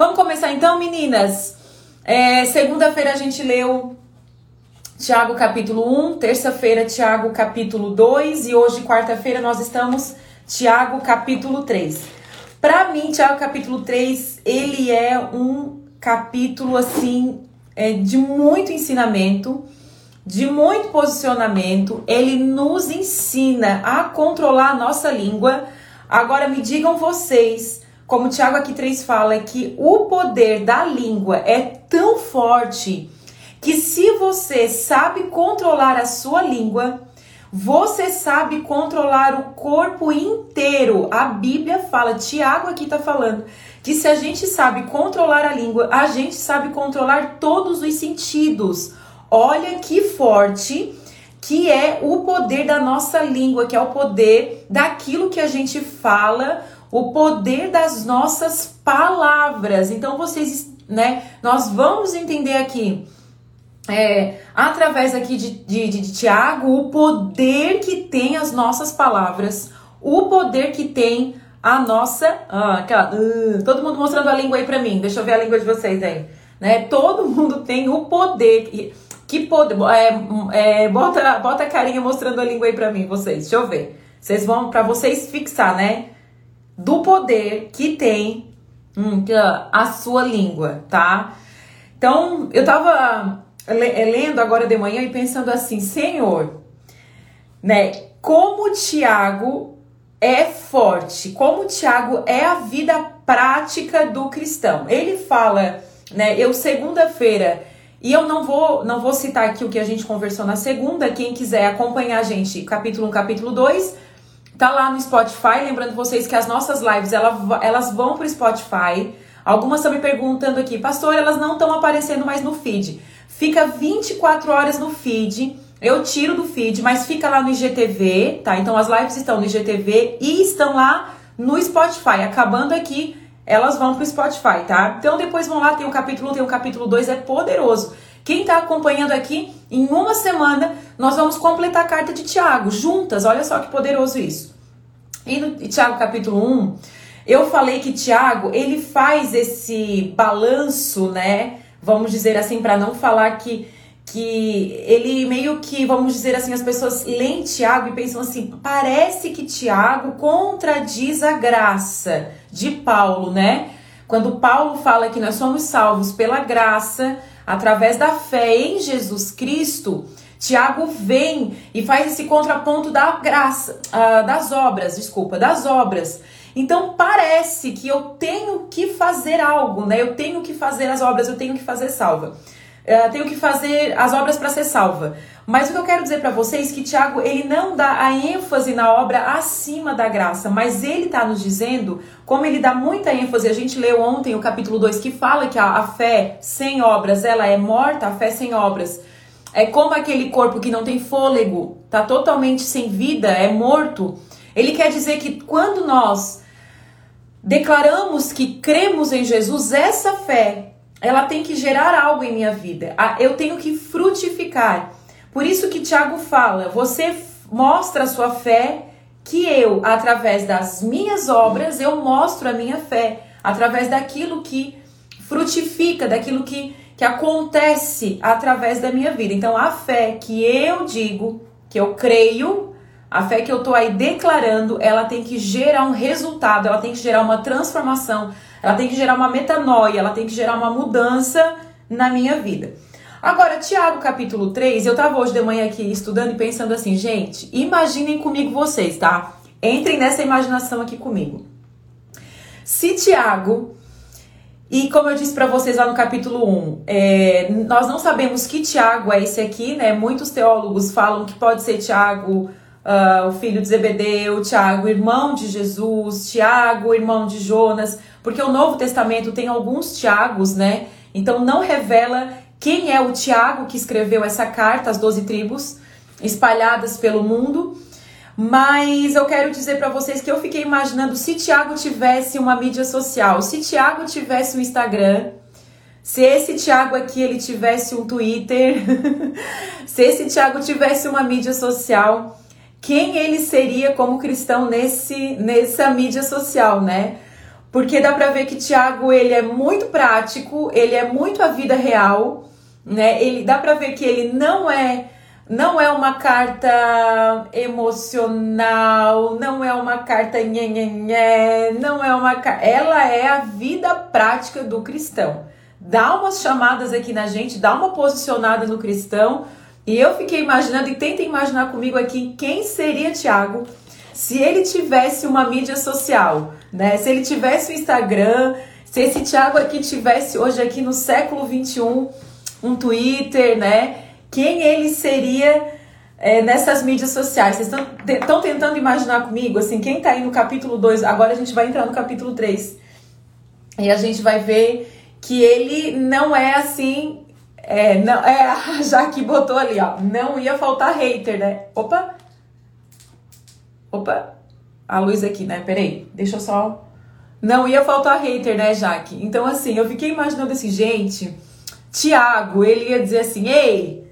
Vamos começar então, meninas. É, Segunda-feira a gente leu Tiago capítulo 1, terça-feira Tiago capítulo 2 e hoje, quarta-feira, nós estamos Tiago capítulo 3. Para mim, Tiago capítulo 3, ele é um capítulo assim é, de muito ensinamento, de muito posicionamento. Ele nos ensina a controlar a nossa língua. Agora me digam vocês, como o Tiago aqui 3 fala, que o poder da língua é tão forte que se você sabe controlar a sua língua, você sabe controlar o corpo inteiro. A Bíblia fala, Tiago aqui está falando, que se a gente sabe controlar a língua, a gente sabe controlar todos os sentidos. Olha que forte que é o poder da nossa língua, que é o poder daquilo que a gente fala, o poder das nossas palavras. Então vocês, né, nós vamos entender aqui é, através aqui de, de, de, de Tiago, o poder que tem as nossas palavras, o poder que tem a nossa. Ah, aquela, uh, todo mundo mostrando a língua aí pra mim. Deixa eu ver a língua de vocês aí. Né? Todo mundo tem o poder. Que poder. É, é, bota, bota a carinha mostrando a língua aí pra mim, vocês. Deixa eu ver. Vocês vão, pra vocês fixar, né? Do poder que tem hum, a sua língua, tá? Então, eu tava é, lendo agora de manhã e pensando assim, Senhor, né? Como Tiago é forte, como Tiago é a vida prática do cristão. Ele fala, né? Eu segunda-feira e eu não vou não vou citar aqui o que a gente conversou na segunda. Quem quiser acompanhar a gente, capítulo 1, capítulo 2, tá lá no Spotify. Lembrando vocês que as nossas lives elas, elas vão pro Spotify. Algumas estão me perguntando aqui, pastor, elas não estão aparecendo mais no feed fica 24 horas no feed. Eu tiro do feed, mas fica lá no IGTV, tá? Então as lives estão no IGTV e estão lá no Spotify. Acabando aqui, elas vão pro Spotify, tá? Então depois vão lá, tem o capítulo 1, tem o capítulo 2, é poderoso. Quem tá acompanhando aqui, em uma semana, nós vamos completar a carta de Tiago, juntas. Olha só que poderoso isso. E no Tiago capítulo 1, eu falei que Tiago, ele faz esse balanço, né? vamos dizer assim, para não falar que que ele meio que, vamos dizer assim, as pessoas leem Tiago e pensam assim, parece que Tiago contradiz a graça de Paulo, né? Quando Paulo fala que nós somos salvos pela graça, através da fé em Jesus Cristo, Tiago vem e faz esse contraponto da graça, uh, das obras, desculpa, das obras. Então parece que eu tenho que fazer algo, né? Eu tenho que fazer as obras, eu tenho que fazer salva. Uh, tenho que fazer as obras para ser salva. Mas o que eu quero dizer para vocês é que Tiago ele não dá a ênfase na obra acima da graça, mas ele está nos dizendo, como ele dá muita ênfase, a gente leu ontem o capítulo 2 que fala que a, a fé sem obras ela é morta, a fé sem obras é como aquele corpo que não tem fôlego, tá totalmente sem vida, é morto. Ele quer dizer que quando nós declaramos que cremos em Jesus, essa fé, ela tem que gerar algo em minha vida. Eu tenho que frutificar. Por isso que Tiago fala: você mostra a sua fé, que eu, através das minhas obras, eu mostro a minha fé, através daquilo que frutifica, daquilo que, que acontece através da minha vida. Então, a fé que eu digo, que eu creio, a fé que eu tô aí declarando, ela tem que gerar um resultado, ela tem que gerar uma transformação, ela tem que gerar uma metanoia, ela tem que gerar uma mudança na minha vida. Agora, Tiago capítulo 3, eu tava hoje de manhã aqui estudando e pensando assim, gente, imaginem comigo vocês, tá? Entrem nessa imaginação aqui comigo. Se Tiago, e como eu disse para vocês lá no capítulo 1, é, nós não sabemos que Tiago é esse aqui, né? Muitos teólogos falam que pode ser Tiago uh, o filho de Zebedeu, Tiago, irmão de Jesus, Tiago, irmão de Jonas, porque o Novo Testamento tem alguns Tiagos, né? Então não revela quem é o Tiago que escreveu essa carta às doze tribos espalhadas pelo mundo. Mas eu quero dizer para vocês que eu fiquei imaginando se Tiago tivesse uma mídia social, se Tiago tivesse um Instagram, se esse Tiago aqui ele tivesse um Twitter, se esse Tiago tivesse uma mídia social, quem ele seria como cristão nesse nessa mídia social, né? porque dá para ver que Tiago ele é muito prático, ele é muito a vida real, né? Ele dá para ver que ele não é não é uma carta emocional, não é uma carta nhê, não é uma ela é a vida prática do cristão. Dá umas chamadas aqui na gente, dá uma posicionada no cristão. E eu fiquei imaginando e tenta imaginar comigo aqui quem seria Tiago se ele tivesse uma mídia social, né? Se ele tivesse o Instagram, se esse Tiago aqui tivesse hoje aqui no século 21 um Twitter, né? Quem ele seria é, nessas mídias sociais? Vocês estão tentando imaginar comigo, assim, quem tá aí no capítulo 2, agora a gente vai entrar no capítulo 3. E a gente vai ver que ele não é assim. É, não, é, já que botou ali, ó. Não ia faltar hater, né? Opa! Opa! A luz aqui, né? Peraí, deixa eu só. Não ia faltar hater, né, Jaque? Então, assim, eu fiquei imaginando assim, gente. Tiago, ele ia dizer assim: ei,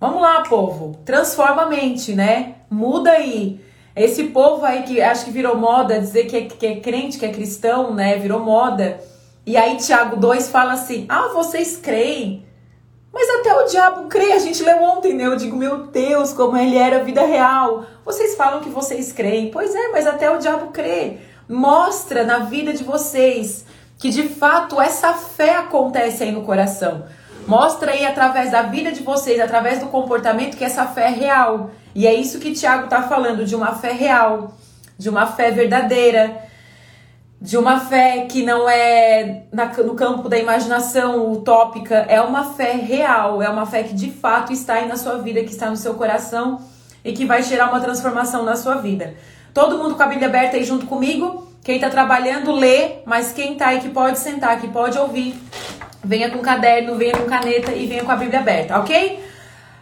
vamos lá, povo, transforma a mente, né? Muda aí. Esse povo aí que acho que virou moda dizer que é, que é crente, que é cristão, né? Virou moda. E aí, Tiago 2 fala assim: ah, vocês creem. Mas até o diabo crê, a gente leu ontem, né? Eu digo, meu Deus, como ele era a vida real. Vocês falam que vocês creem. Pois é, mas até o diabo crê. Mostra na vida de vocês que de fato essa fé acontece aí no coração. Mostra aí através da vida de vocês, através do comportamento, que essa fé é real. E é isso que Tiago está falando, de uma fé real, de uma fé verdadeira, de uma fé que não é na, no campo da imaginação utópica, é uma fé real, é uma fé que de fato está aí na sua vida, que está no seu coração e que vai gerar uma transformação na sua vida. Todo mundo com a Bíblia aberta aí junto comigo? Quem está trabalhando, lê, mas quem está aí que pode sentar, que pode ouvir, venha com caderno, venha com caneta e venha com a Bíblia aberta, ok?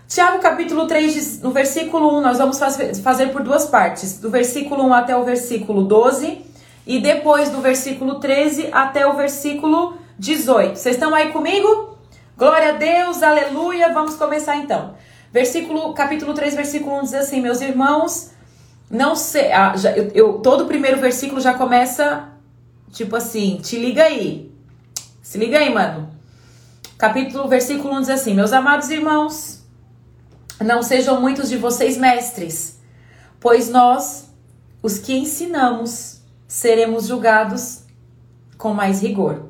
Tiago capítulo 3, no versículo 1, nós vamos fazer por duas partes, do versículo 1 até o versículo 12, e depois do versículo 13 até o versículo 18. Vocês estão aí comigo? Glória a Deus, aleluia. Vamos começar então. Versículo, capítulo 3, versículo 1 diz assim: Meus irmãos, não sei. Ah, já, eu, eu, todo o primeiro versículo já começa tipo assim: te liga aí. Se liga aí, mano. Capítulo, versículo 1 diz assim: Meus amados irmãos, não sejam muitos de vocês mestres, pois nós, os que ensinamos, seremos julgados com mais rigor.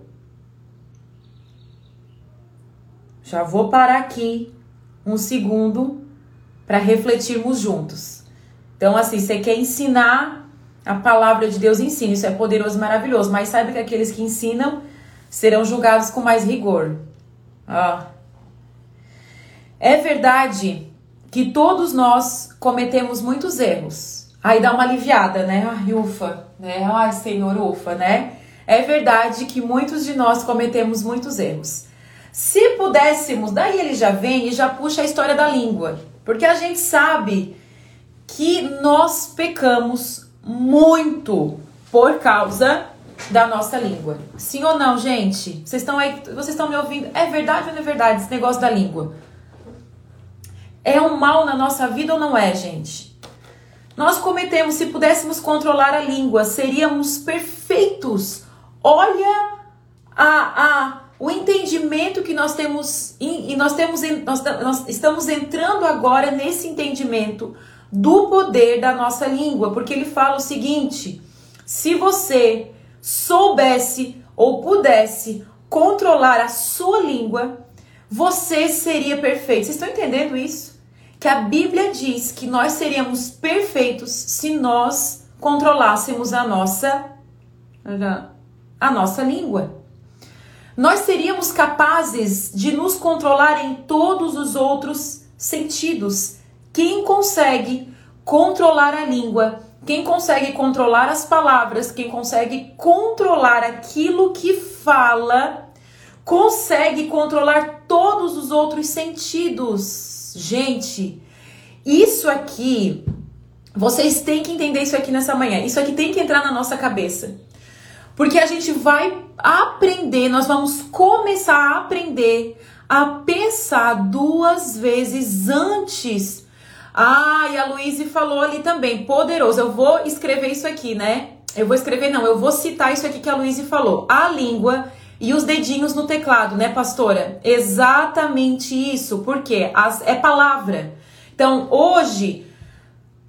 Já vou parar aqui um segundo para refletirmos juntos. Então, assim, você quer ensinar a palavra de Deus, ensina. Isso é poderoso, maravilhoso. Mas saiba que aqueles que ensinam serão julgados com mais rigor. É verdade que todos nós cometemos muitos erros. Aí dá uma aliviada, né? Ai, ufa, né? Ai, Senhor, ufa, né? É verdade que muitos de nós cometemos muitos erros. Se pudéssemos, daí ele já vem e já puxa a história da língua. Porque a gente sabe que nós pecamos muito por causa da nossa língua. Sim ou não, gente? Vocês estão aí, vocês estão me ouvindo? É verdade ou não é verdade esse negócio da língua? É um mal na nossa vida ou não é, gente? Nós cometemos, se pudéssemos controlar a língua, seríamos perfeitos. Olha a, a o entendimento que nós temos e nós temos nós, nós estamos entrando agora nesse entendimento do poder da nossa língua, porque ele fala o seguinte: se você soubesse ou pudesse controlar a sua língua, você seria perfeito. Vocês estão entendendo isso? Que a Bíblia diz que nós seríamos perfeitos se nós controlássemos a nossa a nossa língua. Nós seríamos capazes de nos controlar em todos os outros sentidos quem consegue controlar a língua, quem consegue controlar as palavras, quem consegue controlar aquilo que fala, consegue controlar todos os outros sentidos. Gente, isso aqui, vocês têm que entender isso aqui nessa manhã. Isso aqui tem que entrar na nossa cabeça. Porque a gente vai aprender, nós vamos começar a aprender a pensar duas vezes antes ah, e a Luíse falou ali também, poderoso. Eu vou escrever isso aqui, né? Eu vou escrever, não, eu vou citar isso aqui que a Luísa falou. A língua e os dedinhos no teclado, né, pastora? Exatamente isso, porque as, é palavra. Então, hoje,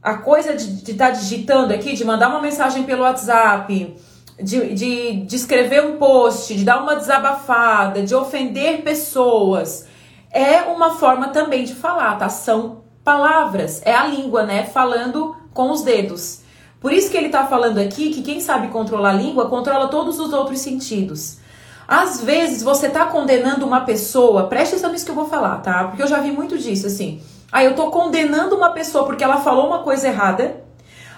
a coisa de estar tá digitando aqui, de mandar uma mensagem pelo WhatsApp, de, de, de escrever um post, de dar uma desabafada, de ofender pessoas, é uma forma também de falar, tá? São palavras, é a língua, né? Falando com os dedos. Por isso que ele tá falando aqui que quem sabe controlar a língua controla todos os outros sentidos. Às vezes você tá condenando uma pessoa, preste atenção nisso que eu vou falar, tá? Porque eu já vi muito disso, assim. Aí eu tô condenando uma pessoa porque ela falou uma coisa errada,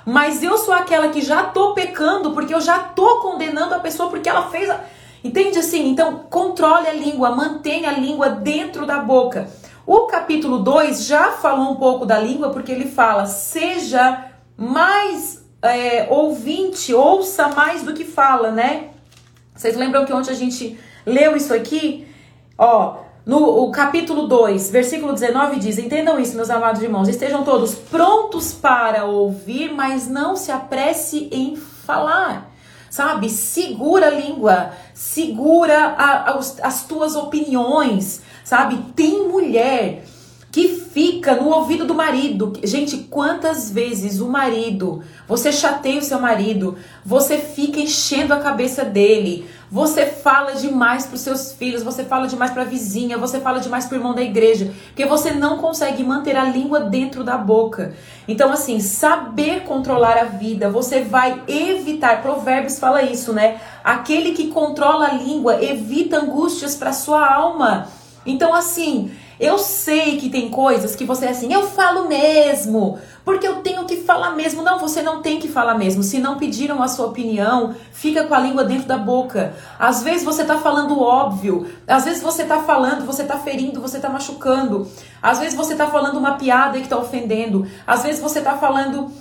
mas eu sou aquela que já tô pecando porque eu já tô condenando a pessoa porque ela fez. A... Entende assim? Então, controle a língua, mantenha a língua dentro da boca. O capítulo 2 já falou um pouco da língua porque ele fala: seja mais é, ouvinte, ouça mais do que fala, né? Vocês lembram que ontem a gente leu isso aqui? Ó, no capítulo 2, versículo 19 diz: Entendam isso, meus amados irmãos, estejam todos prontos para ouvir, mas não se apresse em falar. Sabe? Segura a língua, segura a, a, as tuas opiniões, sabe? Tem mulher que fica no ouvido do marido. Gente, quantas vezes o marido, você chateia o seu marido, você fica enchendo a cabeça dele, você fala demais para os seus filhos, você fala demais para a vizinha, você fala demais para o irmão da igreja, porque você não consegue manter a língua dentro da boca. Então, assim, saber controlar a vida, você vai evitar. Provérbios fala isso, né? Aquele que controla a língua evita angústias para sua alma. Então, assim, eu sei que tem coisas que você é assim, eu falo mesmo, porque eu tenho que falar mesmo. Não, você não tem que falar mesmo. Se não pediram a sua opinião, fica com a língua dentro da boca. Às vezes você tá falando óbvio, às vezes você tá falando, você tá ferindo, você tá machucando. Às vezes você tá falando uma piada que tá ofendendo. Às vezes você tá falando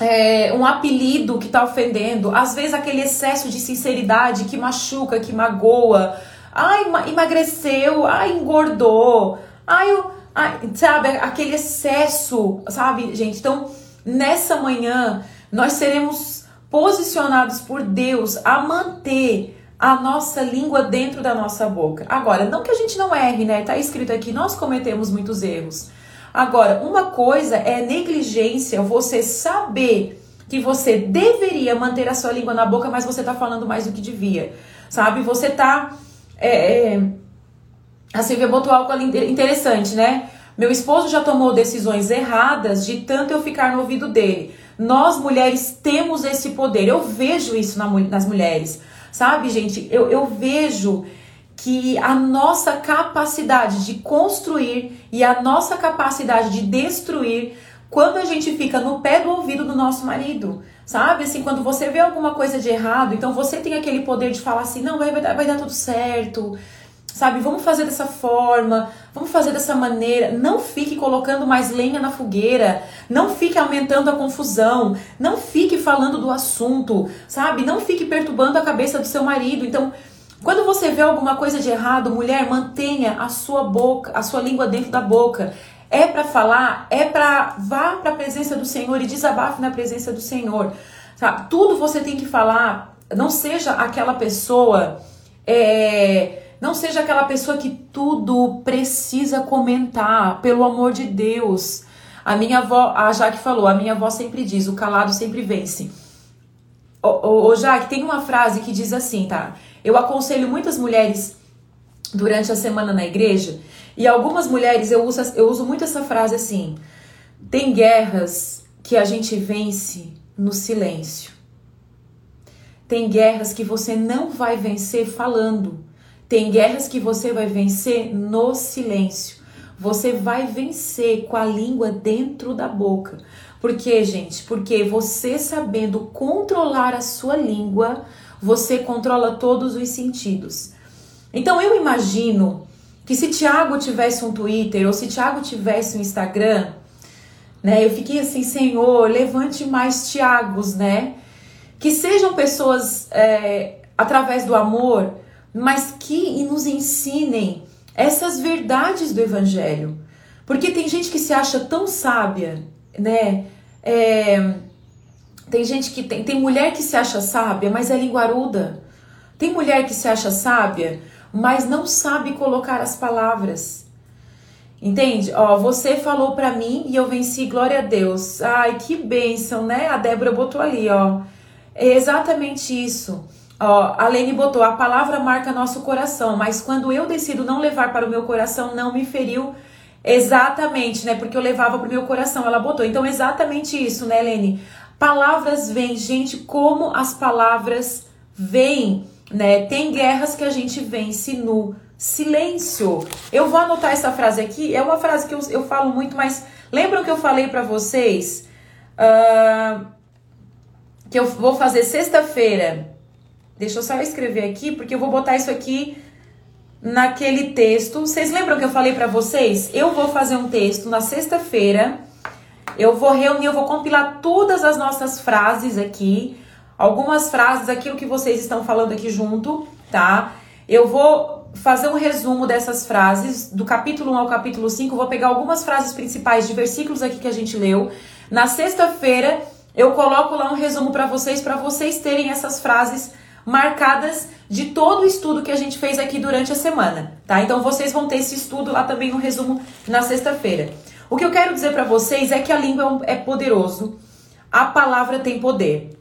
é, um apelido que tá ofendendo. Às vezes aquele excesso de sinceridade que machuca, que magoa. Ai, emagreceu, ai, engordou, ai, eu, ai, sabe, aquele excesso, sabe, gente? Então, nessa manhã, nós seremos posicionados por Deus a manter a nossa língua dentro da nossa boca. Agora, não que a gente não erre, né? Tá escrito aqui, nós cometemos muitos erros. Agora, uma coisa é negligência, você saber que você deveria manter a sua língua na boca, mas você tá falando mais do que devia. Sabe? Você tá é, é, a Silvia botou algo ali interessante, né? Meu esposo já tomou decisões erradas de tanto eu ficar no ouvido dele. Nós mulheres temos esse poder. Eu vejo isso na, nas mulheres. Sabe, gente? Eu, eu vejo que a nossa capacidade de construir e a nossa capacidade de destruir quando a gente fica no pé do ouvido do nosso marido. Sabe, assim, quando você vê alguma coisa de errado, então você tem aquele poder de falar assim: não, vai, vai, dar, vai dar tudo certo, sabe? Vamos fazer dessa forma, vamos fazer dessa maneira. Não fique colocando mais lenha na fogueira, não fique aumentando a confusão, não fique falando do assunto, sabe? Não fique perturbando a cabeça do seu marido. Então, quando você vê alguma coisa de errado, mulher, mantenha a sua boca, a sua língua dentro da boca. É para falar, é para vá para a presença do Senhor e desabafe na presença do Senhor. Sabe? Tudo você tem que falar. Não seja aquela pessoa, é, não seja aquela pessoa que tudo precisa comentar. Pelo amor de Deus. A minha avó, a Jaque falou, a minha avó sempre diz, o calado sempre vence. Ô, ô, ô Jaque, tem uma frase que diz assim, tá? Eu aconselho muitas mulheres durante a semana na igreja e algumas mulheres, eu uso, eu uso muito essa frase assim: tem guerras que a gente vence no silêncio. Tem guerras que você não vai vencer falando. Tem guerras que você vai vencer no silêncio. Você vai vencer com a língua dentro da boca. Por quê, gente? Porque você sabendo controlar a sua língua, você controla todos os sentidos. Então eu imagino que se Tiago tivesse um Twitter ou se Tiago tivesse um Instagram, né? Eu fiquei assim, Senhor, levante mais Tiagos, né? Que sejam pessoas é, através do amor, mas que nos ensinem essas verdades do Evangelho. Porque tem gente que se acha tão sábia, né? É, Tem gente que tem, tem mulher que se acha sábia, mas é linguaruda. Tem mulher que se acha sábia, mas não sabe colocar as palavras. Entende? Ó, você falou para mim e eu venci, glória a Deus. Ai, que bênção, né? A Débora botou ali, ó. É exatamente isso. Ó, a Lene botou, a palavra marca nosso coração, mas quando eu decido não levar para o meu coração, não me feriu exatamente, né? Porque eu levava para o meu coração, ela botou. Então, exatamente isso, né, Lene? Palavras vêm, gente, como as palavras vêm, né? Tem guerras que a gente vence no silêncio. Eu vou anotar essa frase aqui, é uma frase que eu, eu falo muito, mas lembram que eu falei para vocês uh, que eu vou fazer sexta-feira Deixa eu só escrever aqui, porque eu vou botar isso aqui naquele texto. Vocês lembram que eu falei para vocês? Eu vou fazer um texto na sexta-feira. Eu vou reunir, eu vou compilar todas as nossas frases aqui, algumas frases, aquilo que vocês estão falando aqui junto, tá? Eu vou fazer um resumo dessas frases, do capítulo 1 ao capítulo 5, vou pegar algumas frases principais de versículos aqui que a gente leu. Na sexta-feira, eu coloco lá um resumo para vocês, para vocês terem essas frases marcadas de todo o estudo que a gente fez aqui durante a semana, tá? Então vocês vão ter esse estudo lá também no resumo na sexta-feira. O que eu quero dizer para vocês é que a língua é, é poderoso, a palavra tem poder.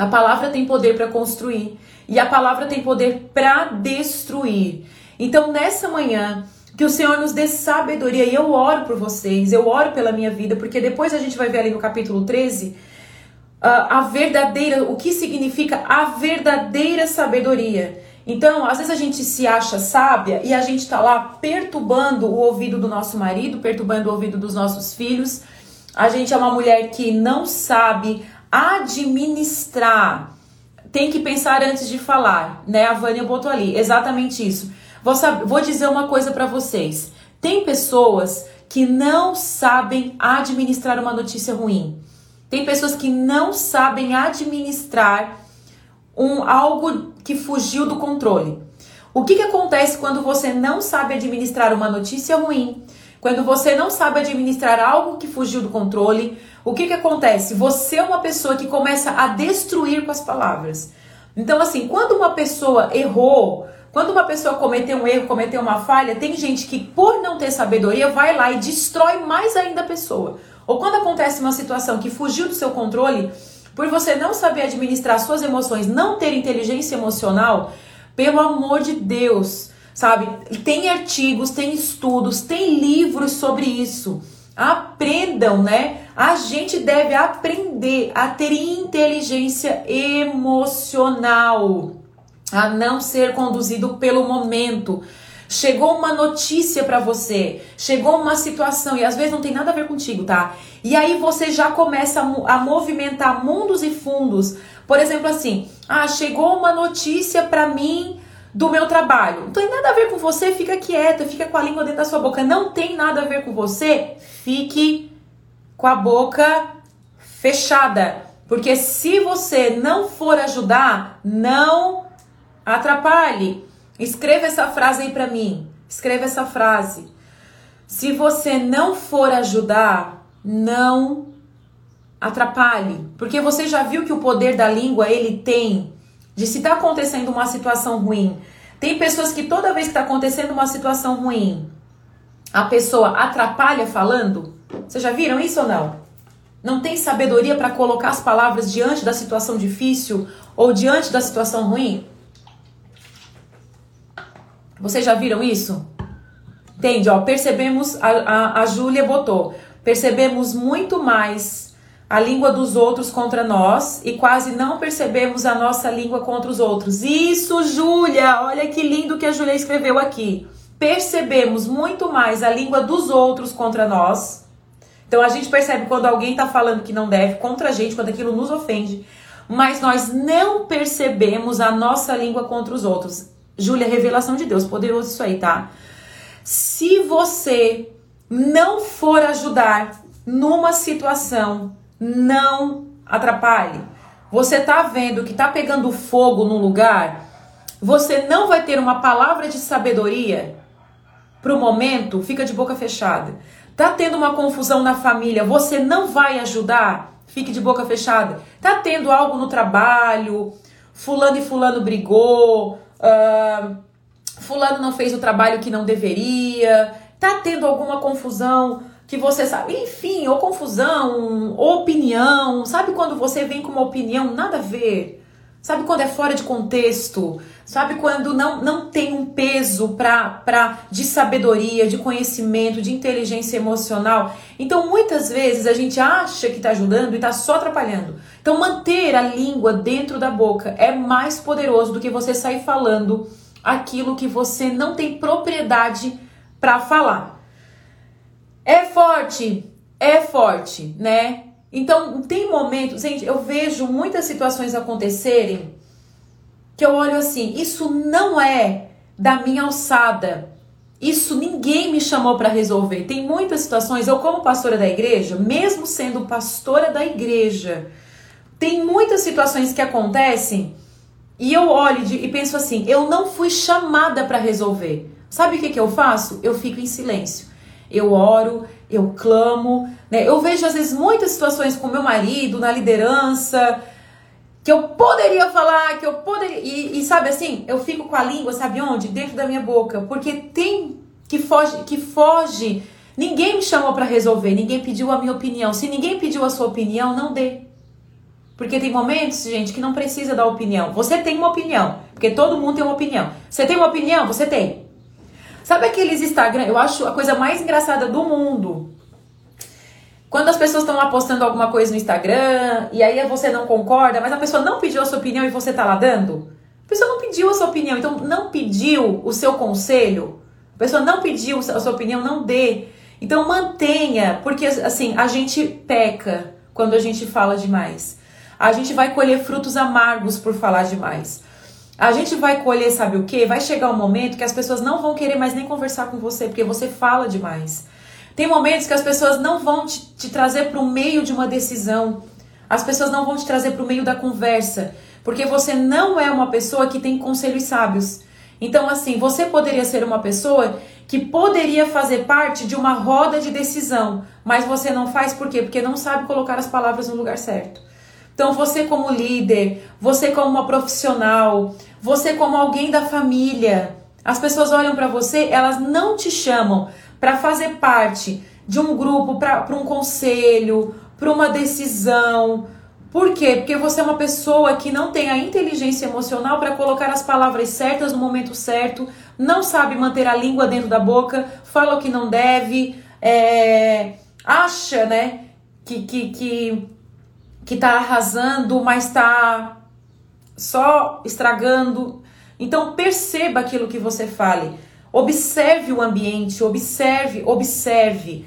A palavra tem poder para construir e a palavra tem poder para destruir. Então nessa manhã que o Senhor nos dê sabedoria e eu oro por vocês, eu oro pela minha vida, porque depois a gente vai ver ali no capítulo 13 a verdadeira, o que significa a verdadeira sabedoria. Então, às vezes a gente se acha sábia e a gente está lá perturbando o ouvido do nosso marido, perturbando o ouvido dos nossos filhos. A gente é uma mulher que não sabe administrar. Tem que pensar antes de falar, né? A Vânia botou ali, exatamente isso. Vou, saber, vou dizer uma coisa para vocês. Tem pessoas que não sabem administrar uma notícia ruim. Tem pessoas que não sabem administrar um algo que fugiu do controle. O que, que acontece quando você não sabe administrar uma notícia ruim? Quando você não sabe administrar algo que fugiu do controle, o que, que acontece? Você é uma pessoa que começa a destruir com as palavras. Então, assim, quando uma pessoa errou, quando uma pessoa cometeu um erro, cometeu uma falha, tem gente que, por não ter sabedoria, vai lá e destrói mais ainda a pessoa. Ou quando acontece uma situação que fugiu do seu controle, por você não saber administrar suas emoções, não ter inteligência emocional, pelo amor de Deus, sabe? Tem artigos, tem estudos, tem livros sobre isso. Aprendam, né? A gente deve aprender a ter inteligência emocional, a não ser conduzido pelo momento. Chegou uma notícia para você, chegou uma situação e às vezes não tem nada a ver contigo, tá? E aí você já começa a, a movimentar mundos e fundos. Por exemplo, assim, ah, chegou uma notícia para mim do meu trabalho. Não tem nada a ver com você, fica quieta, fica com a língua dentro da sua boca. Não tem nada a ver com você, fique com a boca fechada. Porque se você não for ajudar, não atrapalhe. Escreva essa frase aí para mim. Escreva essa frase. Se você não for ajudar, não atrapalhe, porque você já viu que o poder da língua ele tem de se está acontecendo uma situação ruim. Tem pessoas que toda vez que está acontecendo uma situação ruim, a pessoa atrapalha falando. Vocês já viram isso ou não? Não tem sabedoria para colocar as palavras diante da situação difícil ou diante da situação ruim? Vocês já viram isso? Entende? Ó, percebemos, a, a, a Júlia botou, percebemos muito mais a língua dos outros contra nós e quase não percebemos a nossa língua contra os outros. Isso, Júlia! Olha que lindo que a Júlia escreveu aqui. Percebemos muito mais a língua dos outros contra nós. Então a gente percebe quando alguém está falando que não deve contra a gente, quando aquilo nos ofende, mas nós não percebemos a nossa língua contra os outros. Júlia, revelação de Deus, poderoso isso aí, tá? Se você não for ajudar numa situação, não atrapalhe. Você tá vendo que tá pegando fogo no lugar, você não vai ter uma palavra de sabedoria pro momento, fica de boca fechada. Tá tendo uma confusão na família, você não vai ajudar, fique de boca fechada. Tá tendo algo no trabalho, fulano e fulano brigou, uh, fulano não fez o trabalho que não deveria, tá tendo alguma confusão que você sabe, enfim, ou confusão, ou opinião, sabe quando você vem com uma opinião? Nada a ver? Sabe quando é fora de contexto? Sabe quando não, não tem um peso pra, pra, de sabedoria, de conhecimento, de inteligência emocional? Então, muitas vezes a gente acha que está ajudando e está só atrapalhando. Então, manter a língua dentro da boca é mais poderoso do que você sair falando aquilo que você não tem propriedade para falar. É forte, é forte, né? Então, tem momentos, gente, eu vejo muitas situações acontecerem que eu olho assim, isso não é da minha alçada. Isso ninguém me chamou para resolver. Tem muitas situações, eu como pastora da igreja, mesmo sendo pastora da igreja, tem muitas situações que acontecem e eu olho de, e penso assim, eu não fui chamada para resolver. Sabe o que, que eu faço? Eu fico em silêncio. Eu oro, eu clamo, né? Eu vejo às vezes muitas situações com meu marido, na liderança, que eu poderia falar, que eu poderia. E, e, sabe assim, eu fico com a língua, sabe onde? Dentro da minha boca. Porque tem que foge, que foge. Ninguém me chamou para resolver, ninguém pediu a minha opinião. Se ninguém pediu a sua opinião, não dê. Porque tem momentos, gente, que não precisa dar opinião. Você tem uma opinião, porque todo mundo tem uma opinião. Você tem uma opinião? Você tem. Sabe aqueles Instagram? Eu acho a coisa mais engraçada do mundo. Quando as pessoas estão lá postando alguma coisa no Instagram e aí você não concorda, mas a pessoa não pediu a sua opinião e você tá lá dando? A pessoa não pediu a sua opinião, então não pediu o seu conselho. A pessoa não pediu a sua opinião, não dê. Então mantenha, porque assim, a gente peca quando a gente fala demais. A gente vai colher frutos amargos por falar demais. A gente vai colher, sabe o que? Vai chegar um momento que as pessoas não vão querer mais nem conversar com você, porque você fala demais. Tem momentos que as pessoas não vão te, te trazer para o meio de uma decisão. As pessoas não vão te trazer para o meio da conversa, porque você não é uma pessoa que tem conselhos sábios. Então, assim, você poderia ser uma pessoa que poderia fazer parte de uma roda de decisão, mas você não faz por quê? Porque não sabe colocar as palavras no lugar certo. Então, você como líder, você como uma profissional, você como alguém da família, as pessoas olham para você, elas não te chamam para fazer parte de um grupo, para um conselho, para uma decisão. Por quê? Porque você é uma pessoa que não tem a inteligência emocional para colocar as palavras certas no momento certo, não sabe manter a língua dentro da boca, fala o que não deve, é, acha, né, que, que, que que está arrasando, mas está só estragando. Então perceba aquilo que você fale. Observe o ambiente, observe, observe.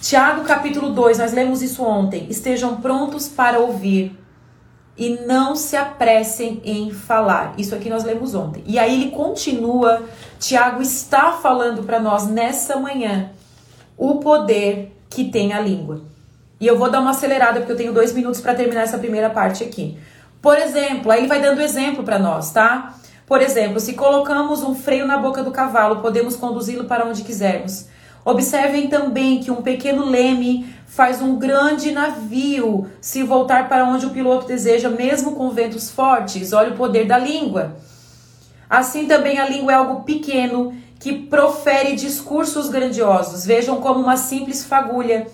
Tiago capítulo 2, nós lemos isso ontem. Estejam prontos para ouvir e não se apressem em falar. Isso aqui nós lemos ontem. E aí ele continua, Tiago está falando para nós nessa manhã o poder que tem a língua. E eu vou dar uma acelerada porque eu tenho dois minutos para terminar essa primeira parte aqui. Por exemplo, aí ele vai dando exemplo para nós, tá? Por exemplo, se colocamos um freio na boca do cavalo, podemos conduzi-lo para onde quisermos. Observem também que um pequeno leme faz um grande navio se voltar para onde o piloto deseja, mesmo com ventos fortes. Olha o poder da língua. Assim também a língua é algo pequeno que profere discursos grandiosos. Vejam como uma simples fagulha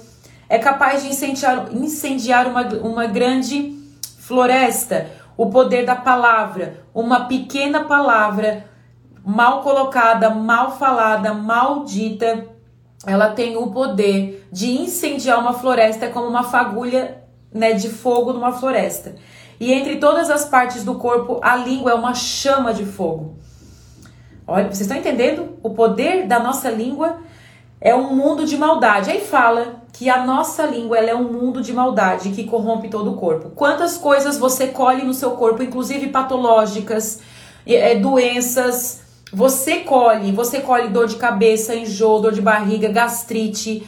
é capaz de incendiar, incendiar uma, uma grande floresta. O poder da palavra, uma pequena palavra mal colocada, mal falada, maldita, ela tem o poder de incendiar uma floresta como uma fagulha né, de fogo numa floresta. E entre todas as partes do corpo, a língua é uma chama de fogo. Olha, vocês estão entendendo? O poder da nossa língua é um mundo de maldade. Aí fala que a nossa língua ela é um mundo de maldade que corrompe todo o corpo. Quantas coisas você colhe no seu corpo, inclusive patológicas, é, doenças, você colhe, você colhe dor de cabeça, enjoo, dor de barriga, gastrite,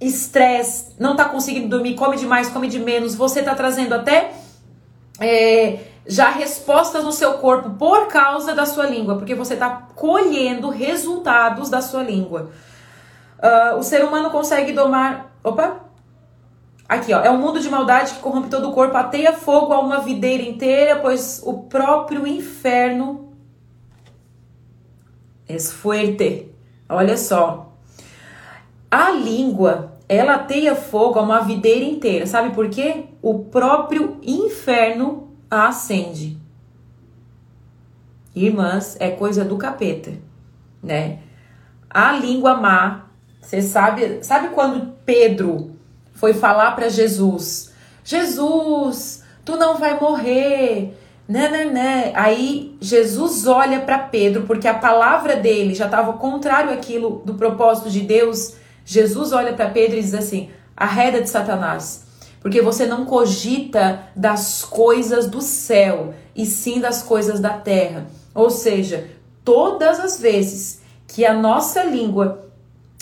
estresse, não tá conseguindo dormir, come demais, come de menos, você tá trazendo até é, já respostas no seu corpo por causa da sua língua, porque você tá colhendo resultados da sua língua. Uh, o ser humano consegue domar. Opa! Aqui, ó. É um mundo de maldade que corrompe todo o corpo, ateia fogo a uma videira inteira, pois o próprio inferno é fuerte. Olha só. A língua, ela ateia fogo a uma videira inteira. Sabe por quê? O próprio inferno a acende. Irmãs, é coisa do capeta, né? A língua má, você sabe, sabe quando Pedro foi falar para Jesus: Jesus, tu não vai morrer. Né, né, né. Aí Jesus olha para Pedro, porque a palavra dele já estava contrário àquilo do propósito de Deus. Jesus olha para Pedro e diz assim: arreda de Satanás, porque você não cogita das coisas do céu, e sim das coisas da terra. Ou seja, todas as vezes que a nossa língua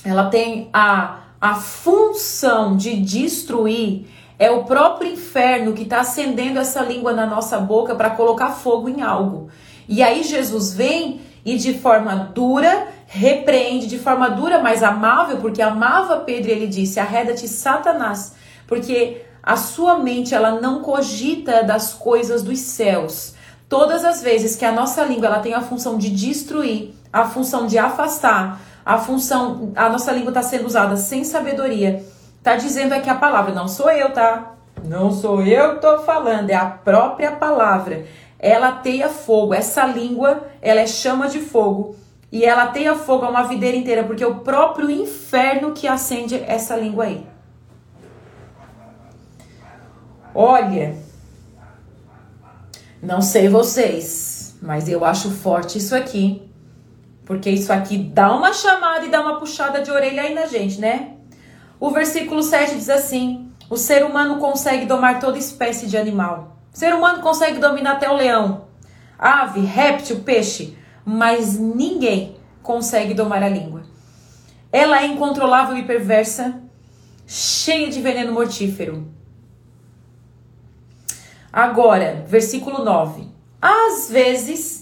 ela tem a a função de destruir é o próprio inferno que está acendendo essa língua na nossa boca para colocar fogo em algo. E aí Jesus vem e de forma dura repreende, de forma dura, mas amável, porque amava Pedro e ele disse: arreda-te, Satanás, porque a sua mente ela não cogita das coisas dos céus. Todas as vezes que a nossa língua ela tem a função de destruir, a função de afastar, a função, a nossa língua está sendo usada sem sabedoria. Está dizendo aqui a palavra, não sou eu, tá? Não sou eu que estou falando, é a própria palavra. Ela teia fogo, essa língua, ela é chama de fogo. E ela teia fogo a uma videira inteira, porque é o próprio inferno que acende essa língua aí. Olha, não sei vocês, mas eu acho forte isso aqui. Porque isso aqui dá uma chamada e dá uma puxada de orelha aí na gente, né? O versículo 7 diz assim: O ser humano consegue domar toda espécie de animal. O ser humano consegue dominar até o leão, ave, réptil, peixe, mas ninguém consegue domar a língua. Ela é incontrolável e perversa, cheia de veneno mortífero. Agora, versículo 9. Às vezes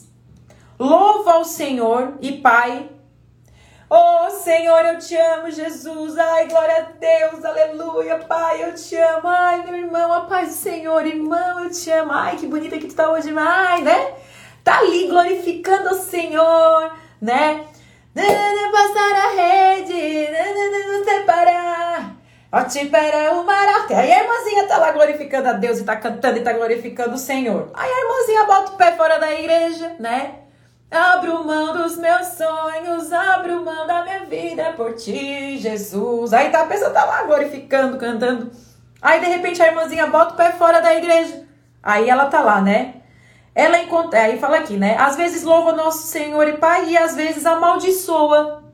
Louva ao Senhor e Pai. Oh Senhor, eu te amo, Jesus. Ai, glória a Deus, aleluia, Pai, eu te amo. Ai, meu irmão, a paz do Senhor, irmão, eu te amo. Ai, que bonita que tu tá hoje, ai, né? Tá ali glorificando o Senhor, né? Passar a rede, não separar. Ó, te para o mar Aí a irmãzinha tá lá glorificando a Deus e tá cantando e tá glorificando o Senhor. Aí a irmãzinha bota o pé fora da igreja, né? Abro mão dos meus sonhos, abro mão da minha vida por ti, Jesus. Aí tá, a pessoa tá lá glorificando, cantando. Aí de repente a irmãzinha bota o pé fora da igreja. Aí ela tá lá, né? Ela encontra, aí fala aqui, né? Às vezes louva nosso Senhor e Pai e às vezes amaldiçoa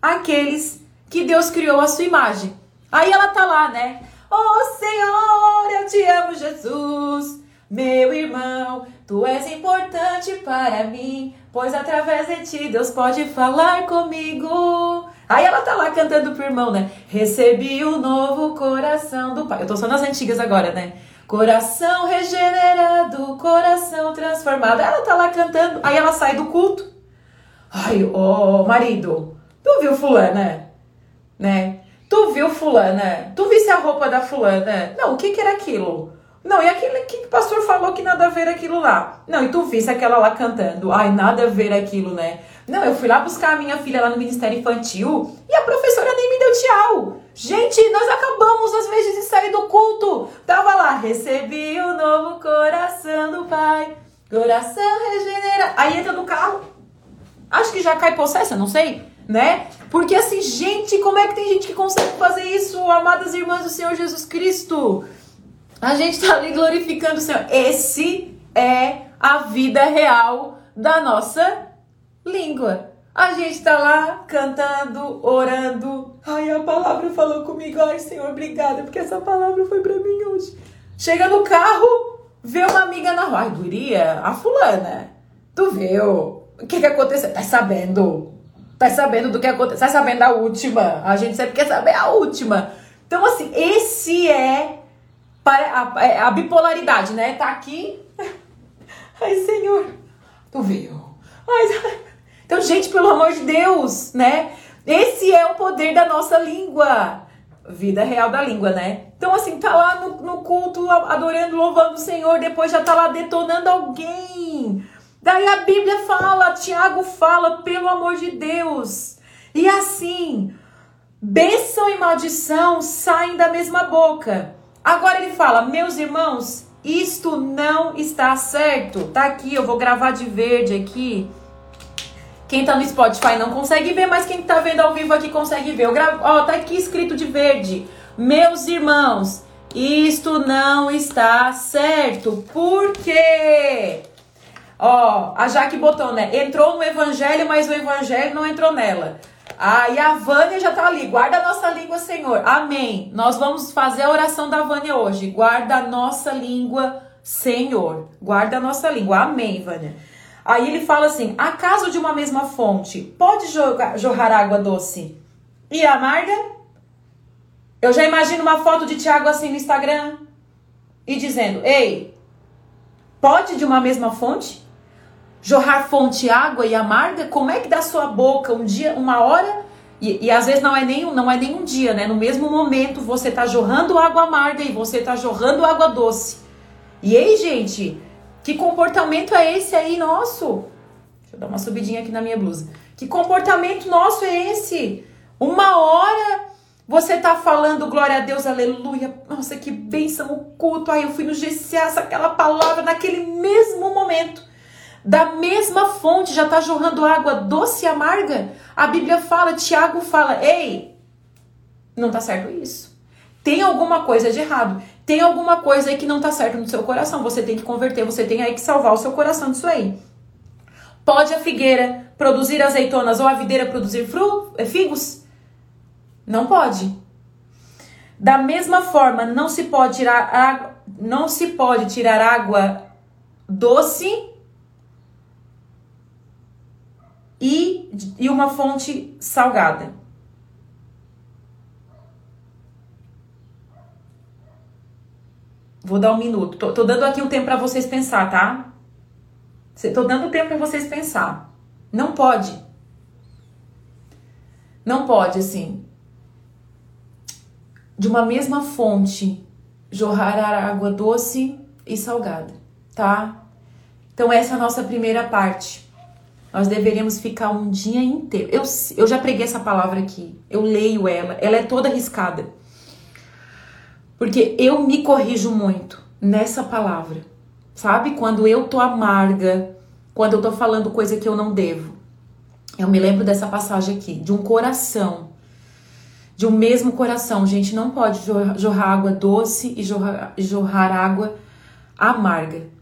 aqueles que Deus criou a sua imagem. Aí ela tá lá, né? Oh Senhor, eu te amo, Jesus. Meu irmão, tu és importante para mim, pois através de ti Deus pode falar comigo. Aí ela tá lá cantando pro irmão, né? Recebi o um novo coração do Pai. Eu tô só nas antigas agora, né? Coração regenerado, coração transformado. Ela tá lá cantando, aí ela sai do culto. Ai, ô oh, marido, tu viu fulana? Né? Tu viu fulana? Tu visse a roupa da fulana? Não, o que que era aquilo? Não, e aquele que o pastor falou que nada a ver aquilo lá. Não, e tu visse aquela lá cantando. Ai, nada a ver aquilo, né? Não, eu fui lá buscar a minha filha lá no Ministério Infantil e a professora nem me deu tchau. Gente, nós acabamos às vezes de sair do culto. Tava lá, recebi o novo coração do Pai. Coração regenera. Aí entra no carro. Acho que já cai possessa, não sei, né? Porque assim, gente, como é que tem gente que consegue fazer isso, amadas irmãs do Senhor Jesus Cristo? A gente está ali glorificando o Senhor. Esse é a vida real da nossa língua. A gente está lá cantando, orando. Ai, a palavra falou comigo. Ai, Senhor, obrigada, porque essa palavra foi para mim hoje. Chega no carro, vê uma amiga na rua. Ai, guria, a fulana. Tu viu? O que que aconteceu? Tá sabendo? Tá sabendo do que aconteceu? Tá sabendo a última? A gente sempre quer saber a última. Então, assim, esse é a, a, a bipolaridade, né? Tá aqui. Ai, Senhor, tu viu? Ai, então, gente, pelo amor de Deus, né? Esse é o poder da nossa língua. Vida real da língua, né? Então, assim, tá lá no, no culto, adorando, louvando o Senhor, depois já tá lá detonando alguém. Daí a Bíblia fala, Tiago fala, pelo amor de Deus. E assim, bênção e maldição saem da mesma boca. Agora ele fala, meus irmãos, isto não está certo. Tá aqui, eu vou gravar de verde aqui. Quem tá no Spotify não consegue ver, mas quem tá vendo ao vivo aqui consegue ver. Eu gravo, ó, tá aqui escrito de verde. Meus irmãos, isto não está certo. Por quê? Ó, a Jaque botou, né? Entrou no evangelho, mas o evangelho não entrou nela. Ah, e a Vânia já tá ali. Guarda a nossa língua, Senhor. Amém. Nós vamos fazer a oração da Vânia hoje. Guarda a nossa língua, Senhor. Guarda a nossa língua. Amém, Vânia. Aí ele fala assim: acaso de uma mesma fonte pode jogar, jorrar água doce e amarga? Eu já imagino uma foto de Tiago assim no Instagram e dizendo: Ei, pode de uma mesma fonte jorrar fonte água e amarga? Como é que da sua boca um dia, uma hora e, e, às vezes não é, nem, não é nem um dia, né? No mesmo momento você tá jorrando água amarga e você tá jorrando água doce. E aí, gente, que comportamento é esse aí nosso? Deixa eu dar uma subidinha aqui na minha blusa. Que comportamento nosso é esse? Uma hora você tá falando glória a Deus, aleluia. Nossa, que bênção o culto. Aí eu fui no GCS, aquela palavra naquele mesmo momento. Da mesma fonte já tá jorrando água doce e amarga. A Bíblia fala, Tiago fala: "Ei, não tá certo isso. Tem alguma coisa de errado. Tem alguma coisa aí que não tá certo no seu coração. Você tem que converter, você tem aí que salvar o seu coração disso aí. Pode a figueira produzir azeitonas ou a videira produzir figos? Não pode. Da mesma forma, não se pode tirar água, não se pode tirar água doce e, e uma fonte salgada. Vou dar um minuto. Tô, tô dando aqui um tempo para vocês pensar, tá? Tô dando tempo para vocês pensar. Não pode. Não pode, assim de uma mesma fonte jorrar água doce e salgada, tá? Então essa é a nossa primeira parte. Nós deveríamos ficar um dia inteiro. Eu, eu já preguei essa palavra aqui. Eu leio ela. Ela é toda arriscada. Porque eu me corrijo muito nessa palavra. Sabe? Quando eu tô amarga, quando eu tô falando coisa que eu não devo. Eu me lembro dessa passagem aqui, de um coração de um mesmo coração. Gente, não pode jorrar água doce e jorrar, jorrar água amarga.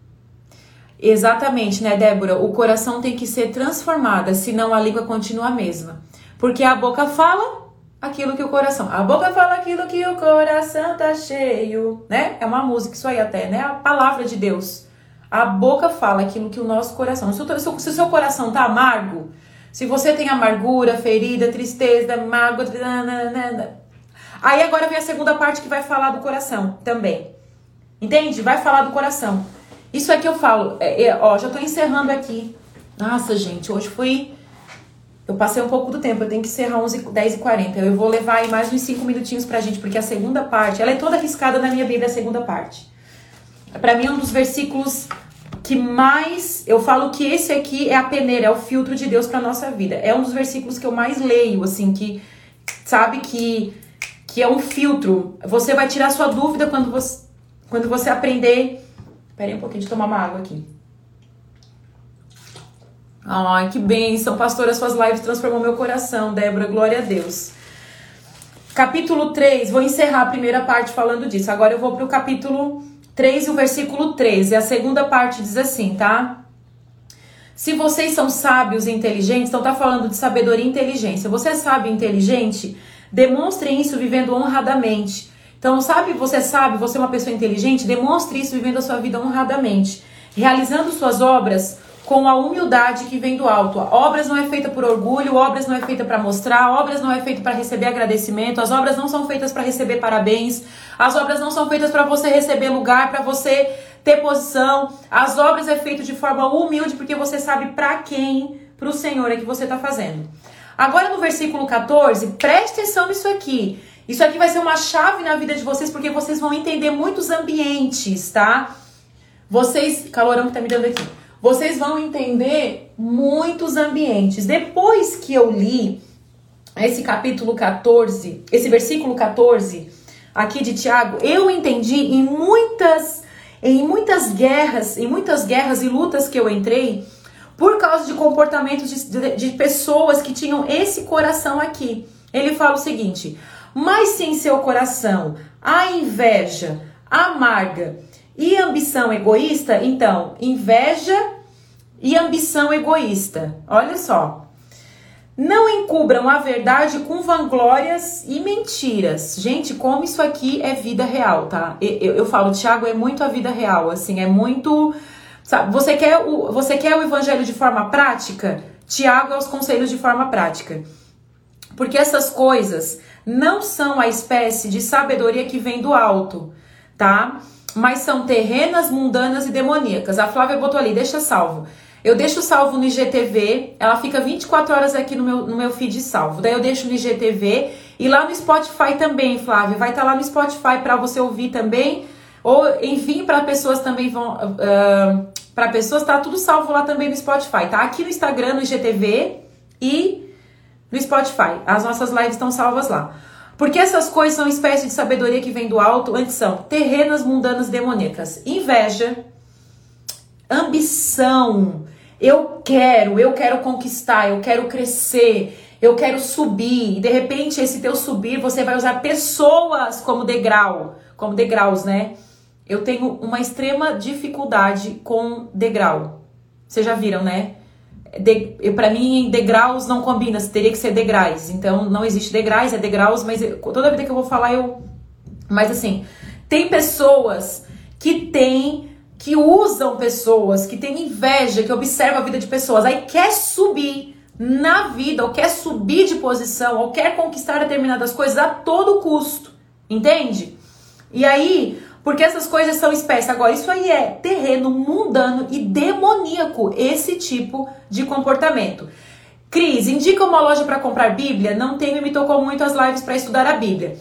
Exatamente, né, Débora? O coração tem que ser transformado, senão a língua continua a mesma. Porque a boca fala aquilo que o coração. A boca fala aquilo que o coração tá cheio, né? É uma música isso aí até, né? A palavra de Deus. A boca fala aquilo que o nosso coração. Se o, se o seu coração tá amargo, se você tem amargura, ferida, tristeza, mágoa, aí agora vem a segunda parte que vai falar do coração também. Entende? Vai falar do coração. Isso aqui eu falo, é, é, ó, já tô encerrando aqui. Nossa, gente, hoje foi. Eu passei um pouco do tempo, eu tenho que encerrar 11, 10 e 40. Eu vou levar aí mais uns 5 minutinhos pra gente, porque a segunda parte, ela é toda arriscada na minha Bíblia, a segunda parte. Para mim, é um dos versículos que mais eu falo que esse aqui é a peneira, é o filtro de Deus para nossa vida. É um dos versículos que eu mais leio, assim, que sabe que que é um filtro. Você vai tirar sua dúvida quando você quando você aprender. Peraí um pouquinho de tomar uma água aqui. Ai, que bênção, pastora, suas lives transformou meu coração, Débora, glória a Deus. Capítulo 3, vou encerrar a primeira parte falando disso. Agora eu vou para o capítulo 3 e o versículo 13. A segunda parte diz assim, tá? Se vocês são sábios e inteligentes, então tá falando de sabedoria e inteligência. Você é sábio e inteligente? Demonstrem isso vivendo honradamente. Então, sabe, você sabe, você é uma pessoa inteligente, demonstre isso vivendo a sua vida honradamente, realizando suas obras com a humildade que vem do alto. Obras não é feita por orgulho, obras não é feita para mostrar, obras não é feita para receber agradecimento, as obras não são feitas para receber parabéns, as obras não são feitas para você receber lugar, para você ter posição. As obras é feito de forma humilde porque você sabe para quem, para o Senhor é que você está fazendo. Agora no versículo 14, preste atenção nisso aqui. Isso aqui vai ser uma chave na vida de vocês, porque vocês vão entender muitos ambientes, tá? Vocês, calorão que tá me dando aqui. Vocês vão entender muitos ambientes. Depois que eu li esse capítulo 14, esse versículo 14 aqui de Tiago, eu entendi em muitas em muitas guerras, em muitas guerras e lutas que eu entrei, por causa de comportamentos de, de, de pessoas que tinham esse coração aqui. Ele fala o seguinte: mas se em seu coração há inveja amarga e ambição egoísta, então, inveja e ambição egoísta. Olha só. Não encubram a verdade com vanglórias e mentiras. Gente, como isso aqui é vida real, tá? Eu, eu falo, Tiago, é muito a vida real, assim, é muito. Sabe, você quer o, você quer o evangelho de forma prática? Tiago é os conselhos de forma prática. Porque essas coisas não são a espécie de sabedoria que vem do alto, tá? Mas são terrenas, mundanas e demoníacas. A Flávia botou ali, deixa salvo. Eu deixo salvo no IGTV, ela fica 24 horas aqui no meu, no meu feed salvo. Daí eu deixo no IGTV e lá no Spotify também, Flávia. Vai estar tá lá no Spotify para você ouvir também. Ou, enfim, para pessoas também vão. Uh, para pessoas, tá tudo salvo lá também no Spotify. Tá aqui no Instagram, no IGTV e no Spotify. As nossas lives estão salvas lá. Porque essas coisas são espécies de sabedoria que vem do alto, antes são terrenas, mundanas, demoníacas. Inveja, ambição, eu quero, eu quero conquistar, eu quero crescer, eu quero subir. E de repente, esse teu subir, você vai usar pessoas como degrau, como degraus, né? Eu tenho uma extrema dificuldade com degrau. Vocês já viram, né? Para mim, degraus não combina, teria que ser degraus. Então, não existe degraus, é degraus, mas eu, toda vida que eu vou falar, eu. Mas assim, tem pessoas que têm que usam pessoas, que têm inveja, que observam a vida de pessoas, aí quer subir na vida, ou quer subir de posição, ou quer conquistar determinadas coisas a todo custo, entende? E aí, porque essas coisas são espécies. Agora, isso aí é terreno mundano e demoníaco, esse tipo de comportamento. Cris, indica uma loja para comprar Bíblia? Não e me tocou muito as lives para estudar a Bíblia.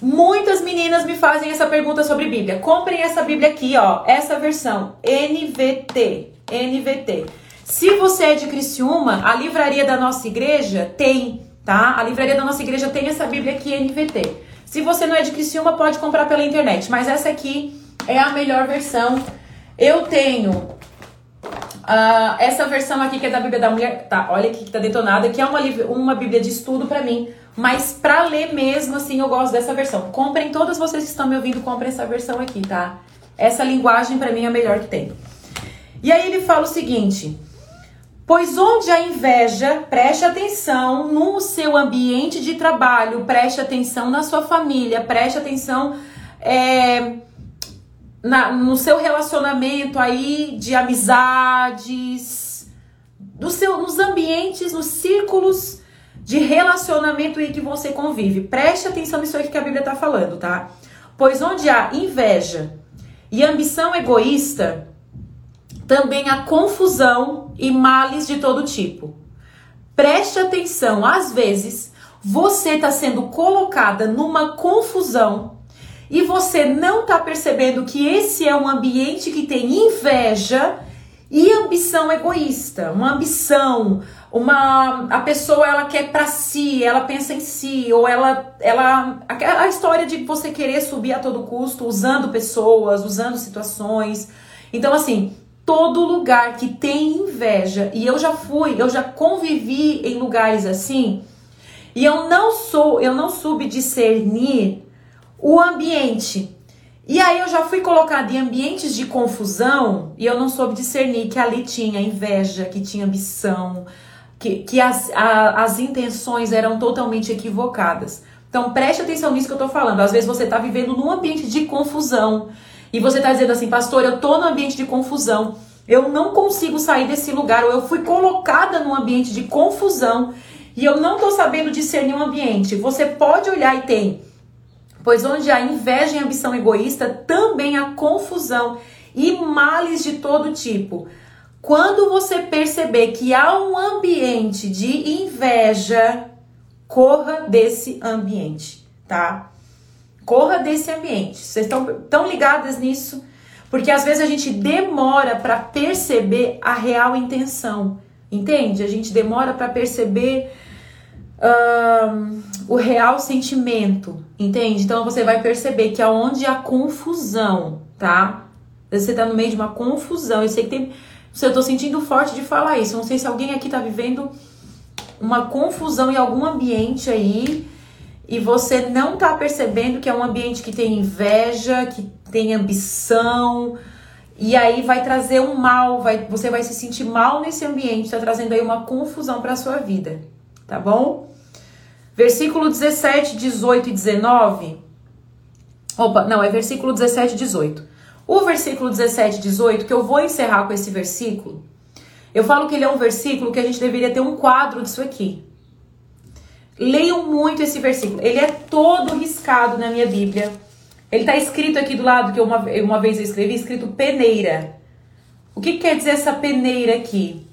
Muitas meninas me fazem essa pergunta sobre Bíblia. Comprem essa Bíblia aqui, ó, essa versão NVT, NVT. Se você é de Criciúma, a livraria da nossa igreja tem, tá? A livraria da nossa igreja tem essa Bíblia aqui NVT. Se você não é de Criciúma, pode comprar pela internet, mas essa aqui é a melhor versão. Eu tenho uh, essa versão aqui que é da Bíblia da Mulher, tá? Olha aqui que tá detonada, que é uma, uma Bíblia de estudo para mim mas para ler mesmo, assim, eu gosto dessa versão. Comprem, todas vocês que estão me ouvindo, comprem essa versão aqui, tá? Essa linguagem para mim é a melhor que tem. E aí ele fala o seguinte: Pois onde a inveja, preste atenção no seu ambiente de trabalho, preste atenção na sua família, preste atenção é, na, no seu relacionamento aí de amizades, do seu, nos ambientes, nos círculos de relacionamento em que você convive. Preste atenção nisso aí que a Bíblia está falando, tá? Pois onde há inveja e ambição egoísta, também há confusão e males de todo tipo. Preste atenção, às vezes você está sendo colocada numa confusão e você não está percebendo que esse é um ambiente que tem inveja e ambição egoísta, uma ambição, uma a pessoa ela quer para si, ela pensa em si, ou ela ela a história de você querer subir a todo custo, usando pessoas, usando situações. Então assim, todo lugar que tem inveja, e eu já fui, eu já convivi em lugares assim, e eu não sou, eu não soube discernir o ambiente e aí eu já fui colocada em ambientes de confusão e eu não soube discernir que ali tinha inveja, que tinha ambição, que, que as, a, as intenções eram totalmente equivocadas. Então preste atenção nisso que eu tô falando. Às vezes você tá vivendo num ambiente de confusão e você tá dizendo assim, pastor, eu tô no ambiente de confusão, eu não consigo sair desse lugar, ou eu fui colocada num ambiente de confusão e eu não tô sabendo discernir o um ambiente. Você pode olhar e tem pois onde há inveja e ambição egoísta, também há confusão e males de todo tipo. Quando você perceber que há um ambiente de inveja, corra desse ambiente, tá? Corra desse ambiente. Vocês estão tão ligadas nisso? Porque às vezes a gente demora para perceber a real intenção. Entende? A gente demora para perceber um, o real sentimento. Entende? Então você vai perceber que aonde há confusão, tá? Você tá no meio de uma confusão. Eu sei que tem. Eu tô sentindo forte de falar isso. Não sei se alguém aqui tá vivendo uma confusão em algum ambiente aí e você não tá percebendo que é um ambiente que tem inveja, que tem ambição, e aí vai trazer um mal, vai, você vai se sentir mal nesse ambiente, tá trazendo aí uma confusão para sua vida, tá bom? Versículo 17, 18 e 19. Opa, não, é versículo 17 e 18. O versículo 17 e 18, que eu vou encerrar com esse versículo, eu falo que ele é um versículo que a gente deveria ter um quadro disso aqui. Leiam muito esse versículo. Ele é todo riscado na minha Bíblia. Ele está escrito aqui do lado que uma, uma vez eu escrevi, escrito peneira. O que, que quer dizer essa peneira aqui?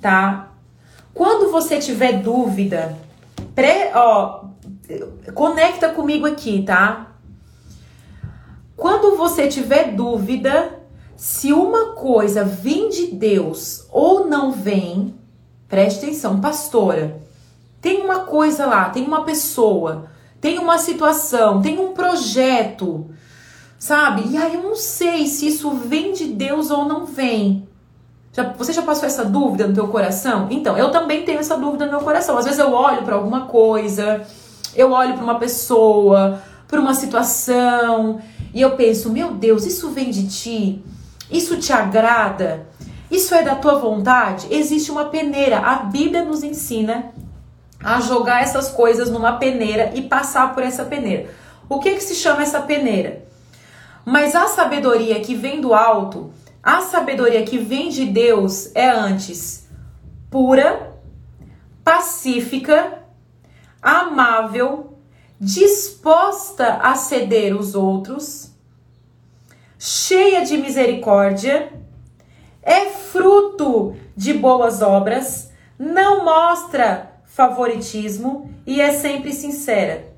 Tá? Quando você tiver dúvida, pré, ó, conecta comigo aqui, tá? Quando você tiver dúvida se uma coisa vem de Deus ou não vem, preste atenção, pastora. Tem uma coisa lá, tem uma pessoa, tem uma situação, tem um projeto, sabe? E aí eu não sei se isso vem de Deus ou não vem. Já, você já passou essa dúvida no teu coração? Então, eu também tenho essa dúvida no meu coração. Às vezes eu olho para alguma coisa, eu olho para uma pessoa, para uma situação, e eu penso, meu Deus, isso vem de ti? Isso te agrada? Isso é da tua vontade? Existe uma peneira. A Bíblia nos ensina a jogar essas coisas numa peneira e passar por essa peneira. O que que se chama essa peneira? Mas a sabedoria que vem do alto, a sabedoria que vem de Deus é antes pura, pacífica, amável, disposta a ceder os outros, cheia de misericórdia, é fruto de boas obras, não mostra favoritismo e é sempre sincera.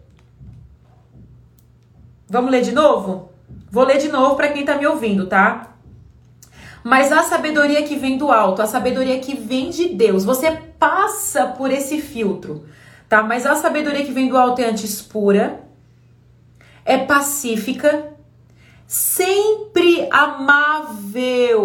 Vamos ler de novo? Vou ler de novo para quem está me ouvindo, tá? Mas a sabedoria que vem do alto, a sabedoria que vem de Deus, você passa por esse filtro, tá? Mas a sabedoria que vem do alto é antes pura, é pacífica, sempre amável.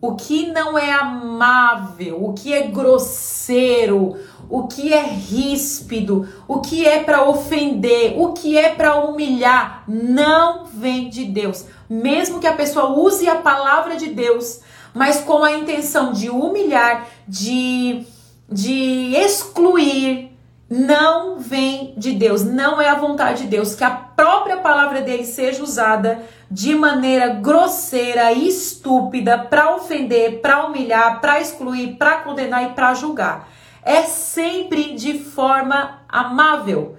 O que não é amável, o que é grosseiro, o que é ríspido, o que é para ofender, o que é para humilhar, não vem de Deus. Mesmo que a pessoa use a palavra de Deus, mas com a intenção de humilhar, de, de excluir, não vem de Deus, não é a vontade de Deus. Que a própria palavra dele seja usada de maneira grosseira e estúpida para ofender, para humilhar, para excluir, para condenar e para julgar é sempre de forma amável.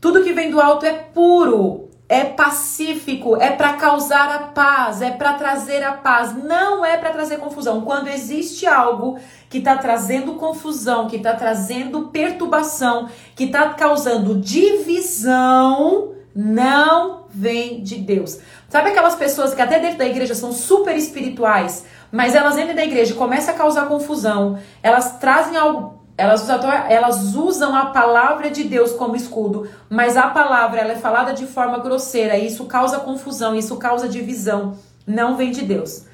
Tudo que vem do alto é puro, é pacífico, é para causar a paz, é para trazer a paz, não é para trazer confusão. Quando existe algo que está trazendo confusão, que está trazendo perturbação, que está causando divisão, não vem de Deus. Sabe aquelas pessoas que até dentro da igreja são super espirituais, mas elas entram da igreja e começam a causar confusão, elas trazem algo elas usam, elas usam a palavra de Deus como escudo, mas a palavra ela é falada de forma grosseira, e isso causa confusão, isso causa divisão, não vem de Deus.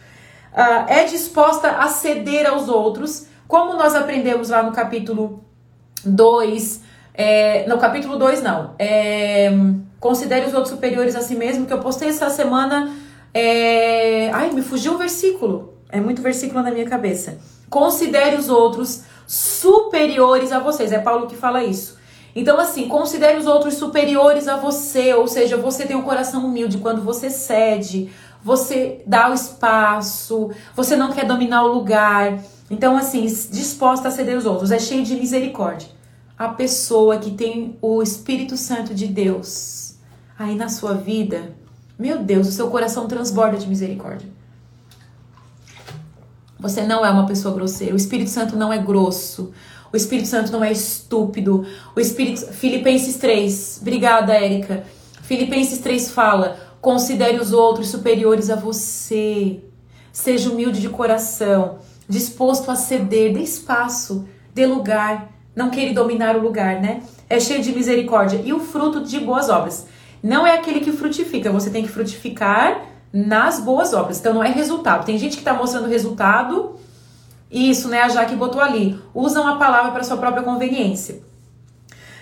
Uh, é disposta a ceder aos outros, como nós aprendemos lá no capítulo 2, é, no capítulo 2 não, é, considere os outros superiores a si mesmo, que eu postei essa semana, é, ai, me fugiu o versículo, é muito versículo na minha cabeça. Considere os outros superiores a vocês. É Paulo que fala isso. Então, assim, considere os outros superiores a você, ou seja, você tem um coração humilde quando você cede, você dá o espaço, você não quer dominar o lugar. Então, assim, disposta a ceder os outros, é cheio de misericórdia. A pessoa que tem o Espírito Santo de Deus aí na sua vida, meu Deus, o seu coração transborda de misericórdia. Você não é uma pessoa grosseira. O Espírito Santo não é grosso. O Espírito Santo não é estúpido. O Espírito Filipenses 3. Obrigada, Érica. Filipenses 3 fala: "Considere os outros superiores a você. Seja humilde de coração, disposto a ceder, dê espaço, dê lugar, não queira dominar o lugar, né? É cheio de misericórdia e o fruto de boas obras. Não é aquele que frutifica, você tem que frutificar nas boas obras. Então não é resultado. Tem gente que está mostrando resultado. Isso, né? A Jaque botou ali. Usam a palavra para sua própria conveniência.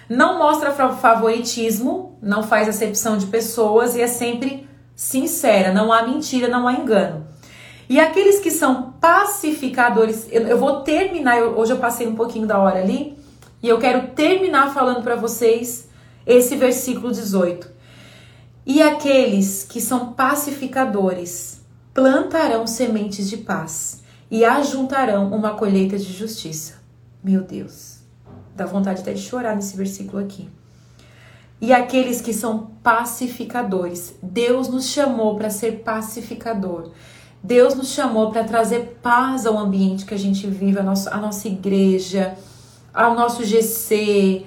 Não mostra favoritismo, não faz acepção de pessoas e é sempre sincera. Não há mentira, não há engano. E aqueles que são pacificadores, eu, eu vou terminar. Eu, hoje eu passei um pouquinho da hora ali e eu quero terminar falando para vocês esse versículo 18. E aqueles que são pacificadores plantarão sementes de paz e ajuntarão uma colheita de justiça. Meu Deus, dá vontade até de chorar nesse versículo aqui. E aqueles que são pacificadores, Deus nos chamou para ser pacificador. Deus nos chamou para trazer paz ao ambiente que a gente vive, a nossa, a nossa igreja, ao nosso GC,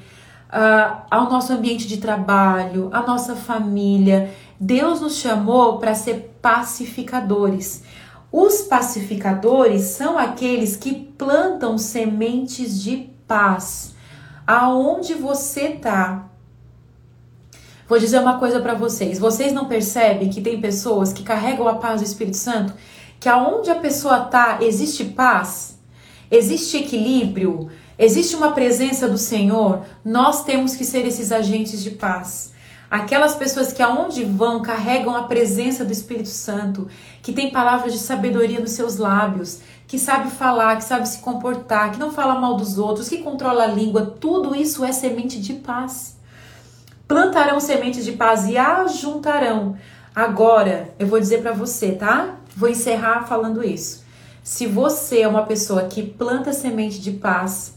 uh, ao nosso ambiente de trabalho, à nossa família. Deus nos chamou para ser pacificadores. Os pacificadores são aqueles que plantam sementes de paz. Aonde você tá? Vou dizer uma coisa para vocês. Vocês não percebem que tem pessoas que carregam a paz do Espírito Santo? Que aonde a pessoa tá, existe paz? Existe equilíbrio? Existe uma presença do Senhor, nós temos que ser esses agentes de paz. Aquelas pessoas que aonde vão carregam a presença do Espírito Santo, que tem palavras de sabedoria nos seus lábios, que sabe falar, que sabe se comportar, que não fala mal dos outros, que controla a língua, tudo isso é semente de paz. Plantarão sementes de paz e ajuntarão. Agora, eu vou dizer para você, tá? Vou encerrar falando isso. Se você é uma pessoa que planta semente de paz,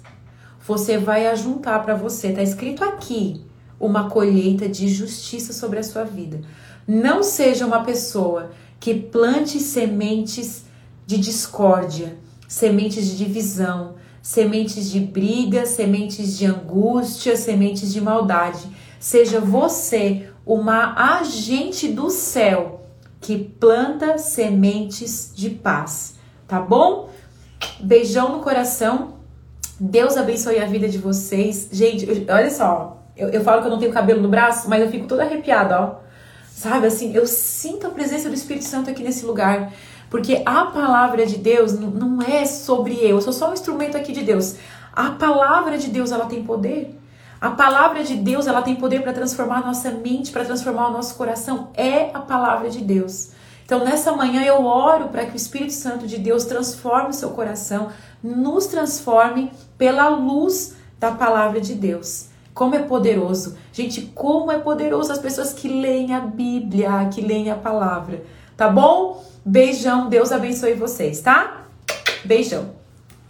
você vai ajuntar para você, tá escrito aqui, uma colheita de justiça sobre a sua vida. Não seja uma pessoa que plante sementes de discórdia, sementes de divisão, sementes de briga, sementes de angústia, sementes de maldade. Seja você uma agente do céu que planta sementes de paz, tá bom? Beijão no coração. Deus abençoe a vida de vocês. Gente, olha só, eu, eu falo que eu não tenho cabelo no braço, mas eu fico toda arrepiada, ó. Sabe assim, eu sinto a presença do Espírito Santo aqui nesse lugar. Porque a palavra de Deus não é sobre eu, eu sou só um instrumento aqui de Deus. A palavra de Deus, ela tem poder. A palavra de Deus, ela tem poder para transformar a nossa mente, para transformar o nosso coração. É a palavra de Deus. Então, nessa manhã eu oro para que o Espírito Santo de Deus transforme o seu coração, nos transforme pela luz da palavra de Deus. Como é poderoso. Gente, como é poderoso as pessoas que leem a Bíblia, que leem a palavra. Tá bom? Beijão, Deus abençoe vocês, tá? Beijão.